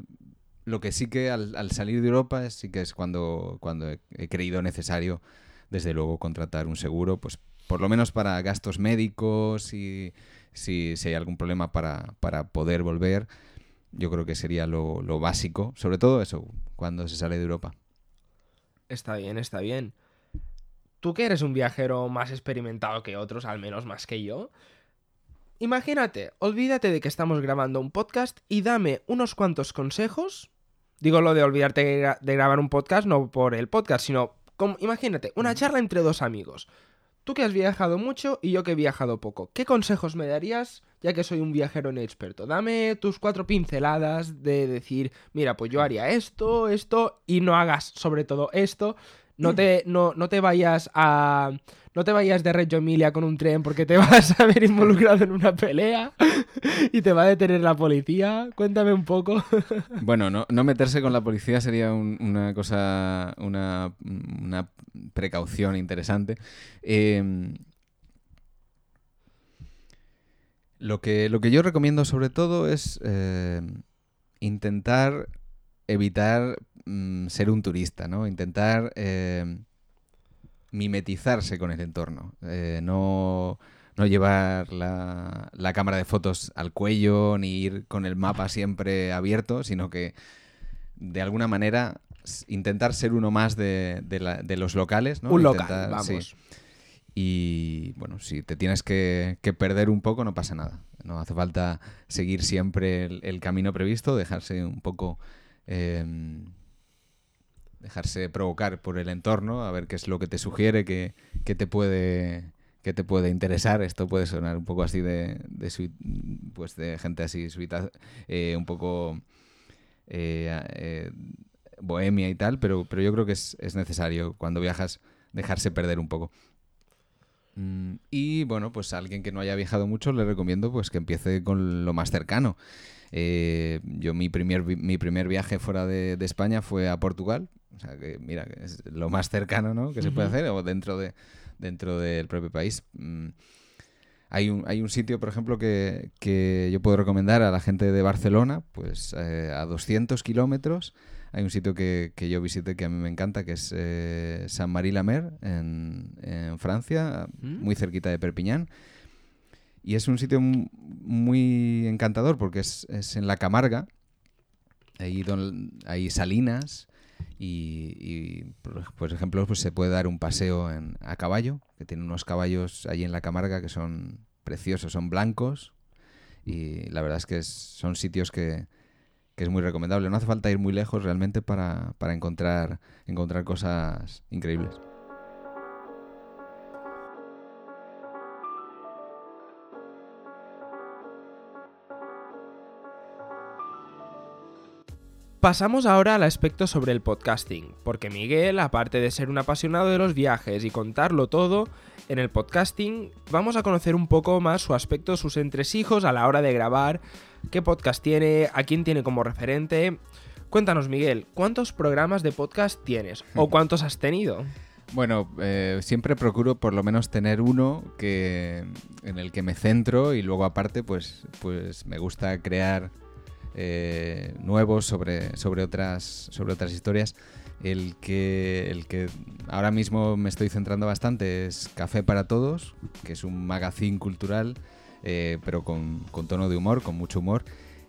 lo que sí que al, al, salir de Europa sí que es cuando, cuando he, he, creído necesario, desde luego, contratar un seguro, pues por lo menos para gastos médicos y si, si hay algún problema para, para, poder volver, yo creo que sería lo, lo, básico, sobre todo eso, cuando se sale de Europa. Está bien, está bien. Tú que eres un viajero más experimentado que otros, al menos más que yo, imagínate, olvídate de que estamos grabando un podcast y dame unos cuantos consejos Digo lo de olvidarte de grabar un podcast, no por el podcast, sino como, imagínate, una charla entre dos amigos. Tú que has viajado mucho y yo que he viajado poco. ¿Qué consejos me darías, ya que soy un viajero inexperto? Dame tus cuatro pinceladas de decir, mira, pues yo haría esto, esto, y no hagas sobre todo esto. No te, no, no te vayas a. No te vayas de Reggio Emilia con un tren porque te vas a ver involucrado en una pelea y te va a detener la policía. Cuéntame un poco. Bueno, no, no meterse con la policía sería un, una cosa. Una, una precaución interesante. Eh, lo, que, lo que yo recomiendo sobre todo es eh, intentar evitar mm, ser un turista, ¿no? Intentar eh, mimetizarse con el entorno. Eh, no, no, llevar la, la, cámara de fotos al cuello ni ir con el mapa siempre abierto, sino que de alguna manera intentar ser uno más de, de la- de los locales, ¿no? Un local, sí. vamos. Y bueno, si te tienes que, que perder un poco, no pasa nada. No hace falta seguir siempre el, el camino previsto, dejarse un poco. em, dejarse provocar por el entorno, a ver qué es lo que te sugiere, qué, te puede qué te puede interesar. Esto puede sonar un poco así de, de pues de gente así suita, eh, un poco eh, eh, bohemia y tal, pero, pero yo creo que es, es necesario cuando viajas dejarse perder un poco. Mm, Y bueno, pues a alguien que no haya viajado mucho le recomiendo pues que empiece con lo más cercano. Eh, yo mi primer, mi primer viaje fuera de, de España fue a Portugal. O sea que mira, es lo más cercano ¿no? que se puede hacer o dentro, de, dentro del propio país. Mm, Hay un, hay un sitio, por ejemplo, que, que yo puedo recomendar a la gente de Barcelona, pues eh, a 200 kilómetros. Hay un sitio que, que yo visité que a mí me encanta, que es eh, Saint-Marie-la-Mer, en, en Francia, ¿Mm? muy cerquita de Perpiñán. Y es un sitio mu- muy encantador porque es, es en la Camarga. Ahí don- hay salinas y, y, por, ejemplo, pues se puede dar un paseo en- a caballo, que tiene unos caballos ahí en la Camarga que son preciosos, son blancos. Y la verdad es que son sitios que, que es muy recomendable. No hace falta ir muy lejos realmente para, para encontrar, encontrar cosas increíbles. Pasamos ahora al aspecto sobre el podcasting, porque Miguel, aparte de ser un apasionado de los viajes y contarlo todo, en el podcasting vamos a conocer un poco más su aspecto, sus entresijos a la hora de grabar, qué podcast tiene, a quién tiene como referente. Cuéntanos, Miguel, ¿cuántos programas de podcast tienes? ¿O cuántos has tenido? Bueno, eh, siempre procuro por lo menos tener uno que en el que me centro y luego aparte pues, pues me gusta crear eh, nuevos sobre, sobre, otras, sobre otras historias. El que, el que ahora mismo me estoy centrando bastante es Café para Todos, que es un magazine cultural, eh, pero con, con tono de humor, con mucho humor.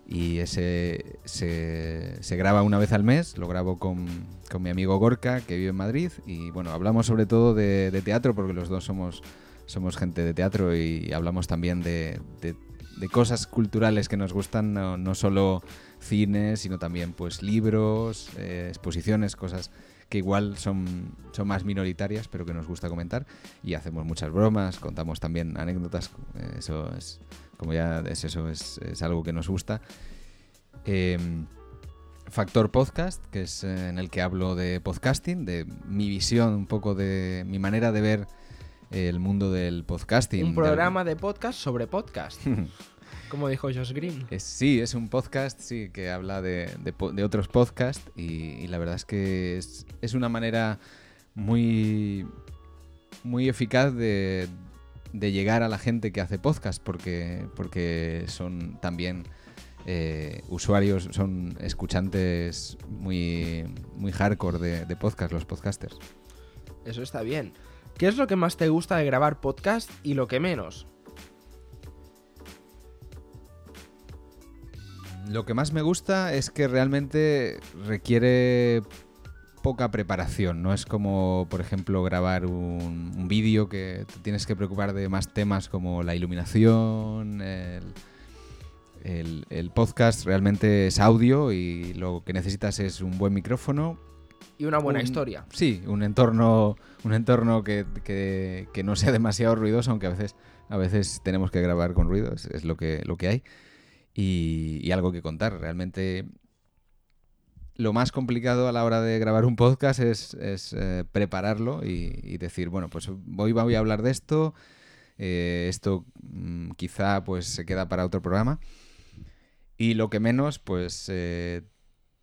Y ese se, se graba una vez al mes, lo grabo con, con mi amigo Gorka, que vive en Madrid. Y bueno, hablamos sobre todo de, de teatro, porque los dos somos, somos gente de teatro y hablamos también de, de- de cosas culturales que nos gustan, no, no solo cine, sino también pues libros, eh, exposiciones, cosas que igual son, son más minoritarias, pero que nos gusta comentar. Y hacemos muchas bromas, contamos también anécdotas, eh, eso es, como ya es eso, es, es algo que nos gusta. Em, Factor Podcast, que es eh, en el que hablo de podcasting, de mi visión, un poco de mi manera de ver el mundo del podcasting. Un programa de podcast sobre podcast, como dijo Josh Green. Es- sí, es un podcast, sí, que habla de, de otros podcasts y, y la verdad es que es, es una manera muy, muy eficaz de, de llegar a la gente que hace podcast porque, porque son también eh, usuarios, son escuchantes muy, muy hardcore de, de podcast, los podcasters. Eso está bien. ¿Qué es lo que más te gusta de grabar podcast y lo que menos? Lo que más me gusta es que realmente requiere poca preparación. No es como, por ejemplo, grabar un, vídeo que te tienes que preocupar de más temas como la iluminación. El podcast realmente es audio y lo que necesitas es un buen micrófono. Y una buena un- historia. Sí, un entorno, un entorno que, que- que no sea demasiado ruidoso, aunque a veces, a veces tenemos que grabar con ruido, es, es lo, que, lo que hay. Y, y algo que contar. Realmente lo más complicado a la hora de grabar un podcast es, es, eh, prepararlo y, y decir, bueno, pues hoy voy a hablar de esto, eh, esto mm, quizá pues se queda para otro programa. Y lo que menos, pues eh,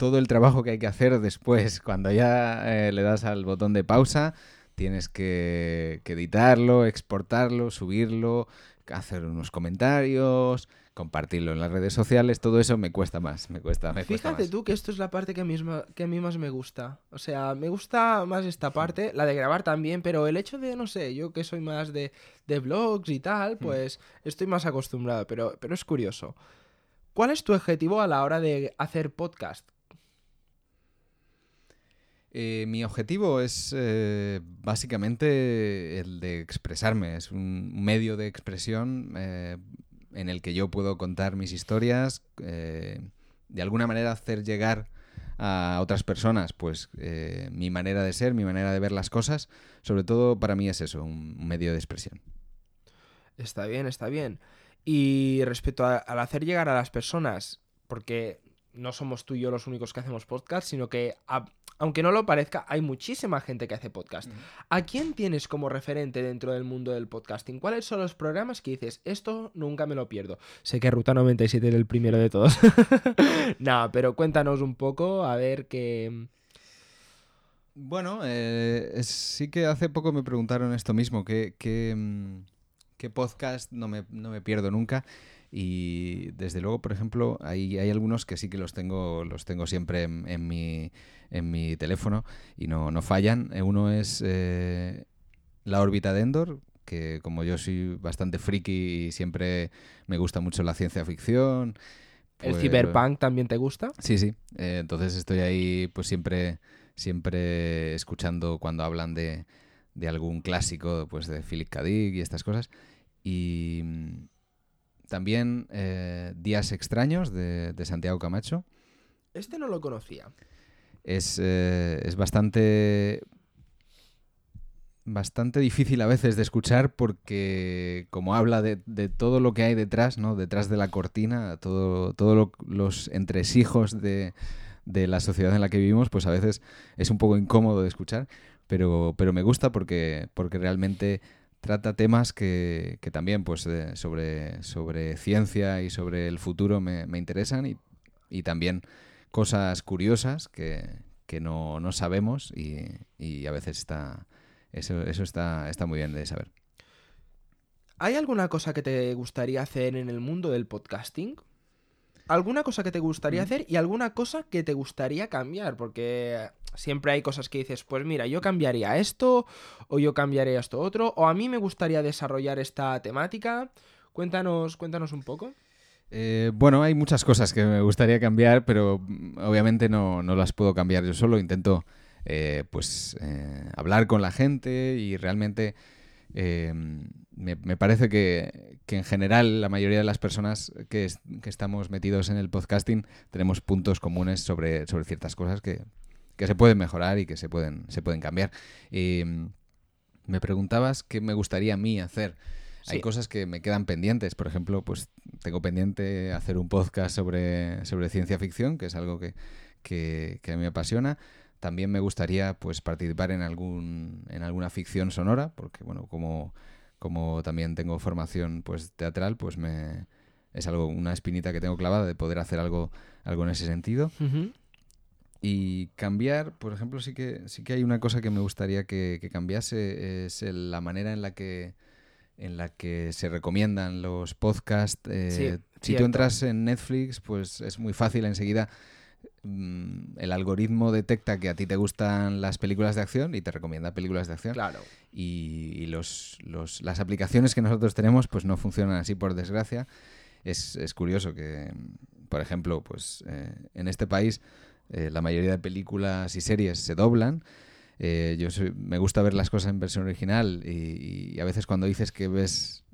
todo el trabajo que hay que hacer después, cuando ya eh, le das al botón de pausa, tienes que, que editarlo, exportarlo, subirlo, hacer unos comentarios, compartirlo en las redes sociales, todo eso me cuesta más, me cuesta, me cuesta Fíjate más. tú que esto es la parte que a, mí, que a mí más me gusta. O sea, me gusta más esta parte, la de grabar también, pero el hecho de, no sé, yo que soy más de, de blogs y tal, pues estoy más acostumbrado, pero, pero es curioso. ¿Cuál es tu objetivo a la hora de hacer podcast? Eh, mi objetivo es eh, básicamente el de expresarme. Es un medio de expresión eh, en el que yo puedo contar mis historias, de alguna manera hacer llegar a otras personas pues mi manera de ser, mi manera de ver las cosas. Sobre todo para mí es eso, un medio de expresión. Está bien, está bien. Y respecto al hacer llegar a las personas, porque no somos tú y yo los únicos que hacemos podcast, sino que aunque no lo parezca, hay muchísima gente que hace podcast. ¿A quién tienes como referente dentro del mundo del podcasting? ¿Cuáles son los programas que dices, esto nunca me lo pierdo? Sé que Ruta 97 era el primero de todos. no, pero cuéntanos un poco, a ver qué... Bueno, eh, sí que hace poco me preguntaron esto mismo, ¿qué, qué, mm, podcast no me, no me pierdo nunca? Y desde luego, por ejemplo, hay, hay algunos que sí que los tengo, los tengo siempre en, mi, en mi teléfono y no, no fallan. Eh, uno es eh, La órbita de Endor, que como yo soy bastante friki y siempre me gusta mucho la ciencia ficción. ¿El pues cyberpunk también te gusta? Sí, sí. Eh, entonces estoy ahí pues siempre, siempre escuchando cuando hablan de, de algún clásico pues de Philip K. Dick y estas cosas. Y también eh, Días extraños de, Santiago Camacho. Este no lo conocía. Es, eh, es bastante bastante difícil a veces de escuchar porque como habla de, todo lo que hay detrás, ¿no? Detrás de la cortina, todos todo los entresijos de, de, la sociedad en la que vivimos, pues a veces es un poco incómodo de escuchar, pero, pero me gusta porque, porque realmente trata temas que, también pues sobre, sobre ciencia y sobre el futuro me, interesan y, también cosas curiosas que, no, sabemos y, a veces está eso, eso está, está muy bien de saber. ¿Hay alguna cosa que te gustaría hacer en el mundo del podcasting? ¿Alguna cosa que te gustaría mm. hacer y alguna cosa que te gustaría cambiar? Porque Siempre hay cosas que dices, pues mira, yo cambiaría esto, o yo cambiaría esto otro, o a mí me gustaría desarrollar esta temática. Cuéntanos, cuéntanos un poco. Eh, bueno, hay muchas cosas que me gustaría cambiar, pero mm, obviamente no, las puedo cambiar yo solo. Intento eh, pues eh, hablar con la gente y realmente me, parece que, en general la mayoría de las personas que, que, estamos metidos en el podcasting tenemos puntos comunes sobre, sobre ciertas cosas que, que se pueden mejorar y que se pueden, se pueden cambiar. Em, me preguntabas qué me gustaría a mí hacer. Hay cosas que me quedan pendientes. Por ejemplo, pues tengo pendiente hacer un podcast sobre, sobre ciencia ficción, que es algo que, que, a mí me apasiona. También me gustaría pues participar en algún en alguna ficción sonora, porque bueno, como, como también tengo formación pues teatral, pues me es algo una espinita que tengo clavada de poder hacer algo algo en ese sentido. Y cambiar, por ejemplo, sí que, sí que hay una cosa que me gustaría que, cambiase, es la manera en la que en la que se recomiendan los podcasts. Eh, si tú entras en Netflix, pues es muy fácil enseguida. Mm, el algoritmo detecta que a ti te gustan las películas de acción y te recomienda películas de acción. Claro. Y, los, los, las aplicaciones que nosotros tenemos, pues no funcionan así, por desgracia. Es, es curioso que, por ejemplo, pues eh, en este país eh, la mayoría de películas y series se doblan. Eh, yo me gusta ver las cosas en versión original y, a veces cuando dices que ves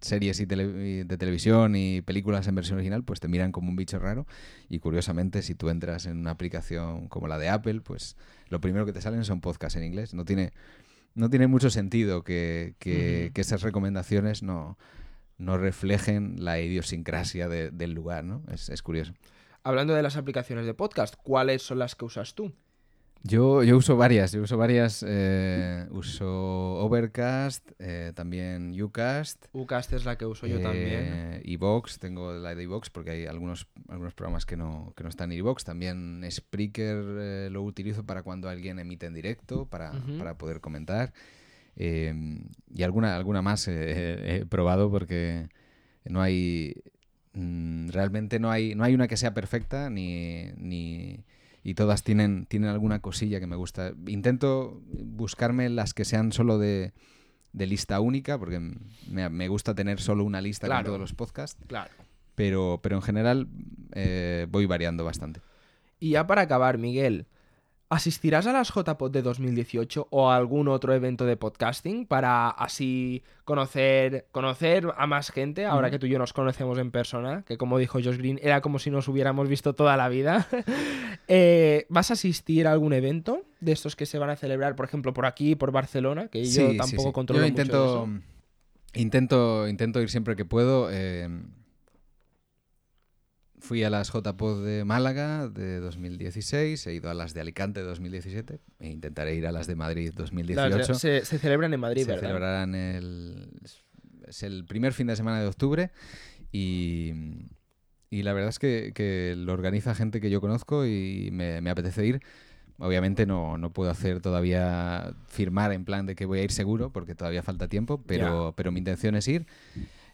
series y de televisión y películas en versión original, pues te miran como un bicho raro. Y curiosamente, si tú entras en una aplicación como la de Apple, pues lo primero que te salen son podcasts en inglés. No tiene, no tiene mucho sentido que, que, esas recomendaciones no, no reflejen la idiosincrasia del lugar, ¿no? Es, es curioso. Hablando de las aplicaciones de podcast, ¿cuáles son las que usas tú? Yo, yo uso varias, yo uso varias. Eh, uso Overcast, eh, también Ucast. Ucast es la que uso yo eh, también. Evox, tengo la de Evox porque hay algunos, algunos programas que no, que no están en Evox. También Spreaker lo utilizo para cuando alguien emite en directo, para, para poder comentar. y alguna, alguna más he probado porque no hay realmente no hay, no hay una que sea perfecta ni, ni y todas tienen, tienen alguna cosilla que me gusta. Intento buscarme las que sean solo de, de lista única, porque me, me, gusta tener solo una lista con todos los podcasts. Claro. Pero, pero en general eh, voy variando bastante. Y ya para acabar, Miguel, ¿Asistirás a las JPod de 2018 o a algún otro evento de podcasting para así conocer, conocer a más gente, ahora que tú y yo nos conocemos en persona, que como dijo Josh Green, era como si nos hubiéramos visto toda la vida? Eh, ¿Vas a asistir a algún evento de estos que se van a celebrar, por ejemplo, por aquí, por Barcelona? Que yo tampoco controlo yo intento, Intento, intento ir siempre que puedo. Eh, Fui a las JPod de Málaga de 2016, he ido a las de Alicante de 2017 e intentaré ir a las de Madrid 2018. Se, celebran en Madrid, se celebrarán el, es el primer fin de semana de octubre y, y la verdad es que, lo organiza gente que yo conozco y me, apetece ir. Obviamente no, no, puedo hacer todavía firmar en plan de que voy a ir seguro porque todavía falta tiempo, pero, pero mi intención es ir.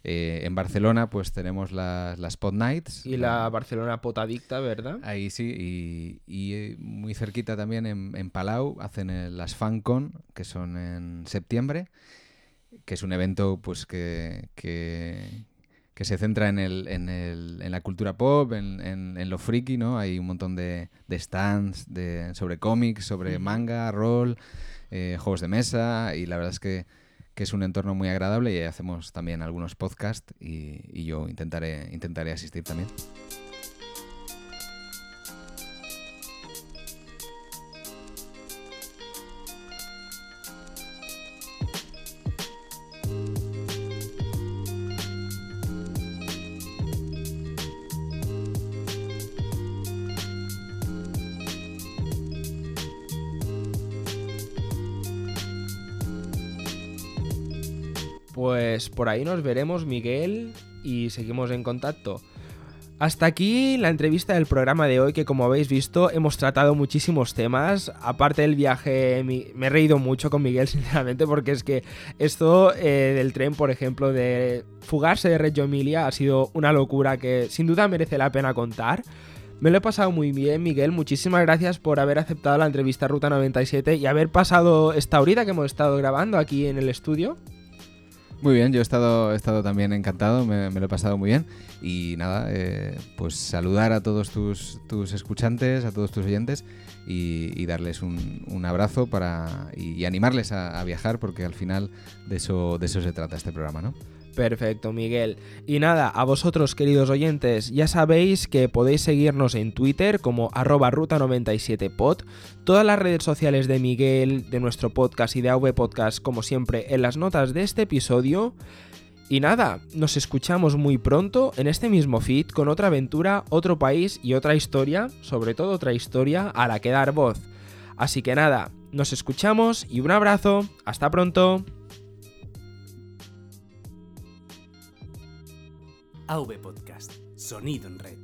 Eh, en Barcelona, pues tenemos las, las Pod Nights. Y la Barcelona Potadicta, ¿verdad? Ahí sí, y, eh, muy cerquita también en, Palau hacen las FanCon, que son en septiembre, que es un evento pues que, que, se centra en, el, en, el, en la cultura pop, en, en, lo friki, ¿no? Hay un montón de, de stands de, sobre cómics, sobre manga, rol, eh, juegos de mesa, y la verdad es que que es un entorno muy agradable y hacemos también algunos podcasts y, y yo intentaré, intentaré asistir también. Pues por ahí nos veremos, Miguel, y seguimos en contacto. Hasta aquí la entrevista del programa de hoy, que como habéis visto hemos tratado muchísimos temas. Aparte del viaje, me he reído mucho con Miguel, sinceramente, porque es que esto eh, del tren, por ejemplo, de fugarse de Reggio Emilia ha sido una locura que sin duda merece la pena contar. Me lo he pasado muy bien, Miguel. Muchísimas gracias por haber aceptado la entrevista Ruta 97 y haber pasado esta horita que hemos estado grabando aquí en el estudio. Muy bien, yo he estado, he estado también encantado, me, lo he pasado muy bien. Y nada, eh, pues saludar a todos tus, tus, escuchantes, a todos tus oyentes y, darles un, abrazo para, y, animarles a, a, viajar porque al final de eso, de eso se trata este programa, ¿no? Perfecto, Miguel. Y nada, a vosotros queridos oyentes, ya sabéis que podéis seguirnos en Twitter como arroba ruta97pod, todas las redes sociales de Miguel, de nuestro podcast y de AV Podcast, como siempre, en las notas de este episodio. Y nada, nos escuchamos muy pronto en este mismo feed con otra aventura, otro país y otra historia, sobre todo otra historia a la que dar voz. Así que nada, nos escuchamos y un abrazo, hasta pronto. AV Podcast, sonido en red.